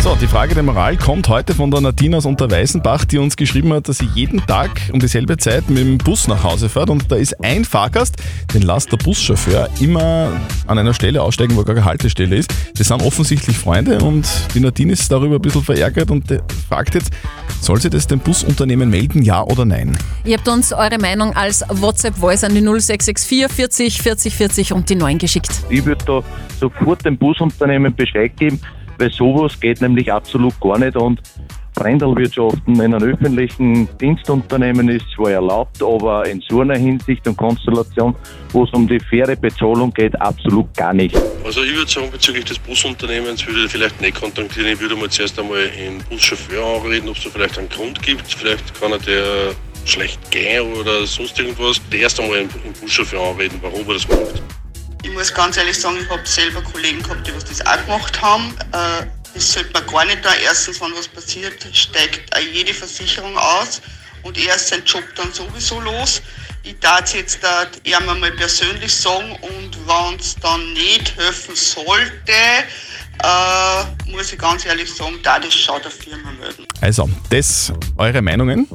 So, die Frage der Moral kommt heute von der Nadine aus Unterweißenbach, die uns geschrieben hat, dass sie jeden Tag um dieselbe Zeit mit dem Bus nach Hause fährt und da ist ein Fahrgast, den lässt der Buschauffeur immer an einer Stelle aussteigen, wo gar keine Haltestelle ist. Sie sind offensichtlich Freunde und die Nadine ist darüber ein bisschen verärgert und fragt jetzt, soll sie das dem Busunternehmen melden, ja oder nein? Ihr habt uns eure Meinung als WhatsApp-Voice an die 0664 40 40 40 und die 9 geschickt. Ich würde da sofort dem Busunternehmen Bescheid geben, weil sowas geht nämlich absolut gar nicht und Brendelwirtschaften in einem öffentlichen Dienstunternehmen ist zwar erlaubt, aber in so einer Hinsicht und Konstellation, wo es um die faire Bezahlung geht, absolut gar nicht. Also ich würde sagen, bezüglich des Busunternehmens würde ich vielleicht nicht kontaktieren. Ich würde mal zuerst einmal den Buschauffeur anreden, ob es da vielleicht einen Grund gibt. Vielleicht kann er der schlecht gehen oder sonst irgendwas. Erst einmal den Buschauffeur anreden, warum er das macht. Ich muss ganz ehrlich sagen, ich habe selber Kollegen gehabt, die was das auch gemacht haben. Äh, das sollte man gar nicht da. Erstens, wenn was passiert, steigt auch jede Versicherung aus und er ist sein Job dann sowieso los. Ich darf jetzt da eher mal persönlich sagen und wenn es dann nicht helfen sollte, äh, muss ich ganz ehrlich sagen, da das schon der Firma melden. Also, das eure Meinungen.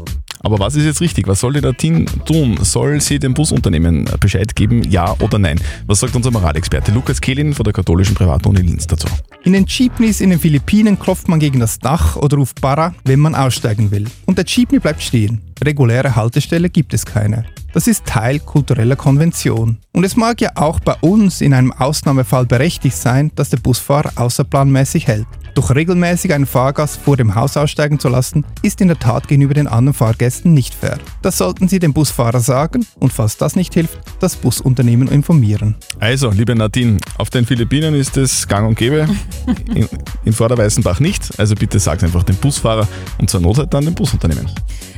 Aber was ist jetzt richtig? Was soll die Nadine tun? Soll sie dem Busunternehmen Bescheid geben, ja oder nein? Was sagt unser Moralexperte Lukas Kehlin von der katholischen Privatuni Linz dazu? In den Jeepneys in den Philippinen klopft man gegen das Dach oder ruft Barra, wenn man aussteigen will. Und der Jeepney bleibt stehen. Reguläre Haltestelle gibt es keine. Das ist Teil kultureller Konvention. Und es mag ja auch bei uns in einem Ausnahmefall berechtigt sein, dass der Busfahrer außerplanmäßig hält. Doch regelmäßig einen Fahrgast vor dem Haus aussteigen zu lassen, ist in der Tat gegenüber den anderen Fahrgästen nicht fair. Das sollten Sie dem Busfahrer sagen und falls das nicht hilft, das Busunternehmen informieren. Also, liebe Nadine, auf den Philippinen ist es gang und gäbe, in, in Vorderweißenbach nicht. Also bitte sagt einfach dem Busfahrer und zur Not halt dann dem Busunternehmen.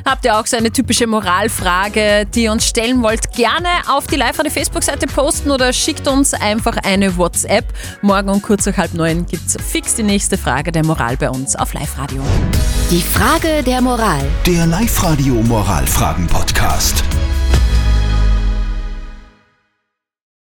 Habt ihr auch so eine typische Moralfrage, die ihr uns stellen wollt? Gerne auf die live Facebook-Seite posten oder schickt uns einfach eine WhatsApp. Morgen um kurz nach halb neun gibt es fix die nächste Frage der Moral bei uns auf Live-Radio. Die Frage der Moral. Der Live-Radio Moralfragen-Podcast.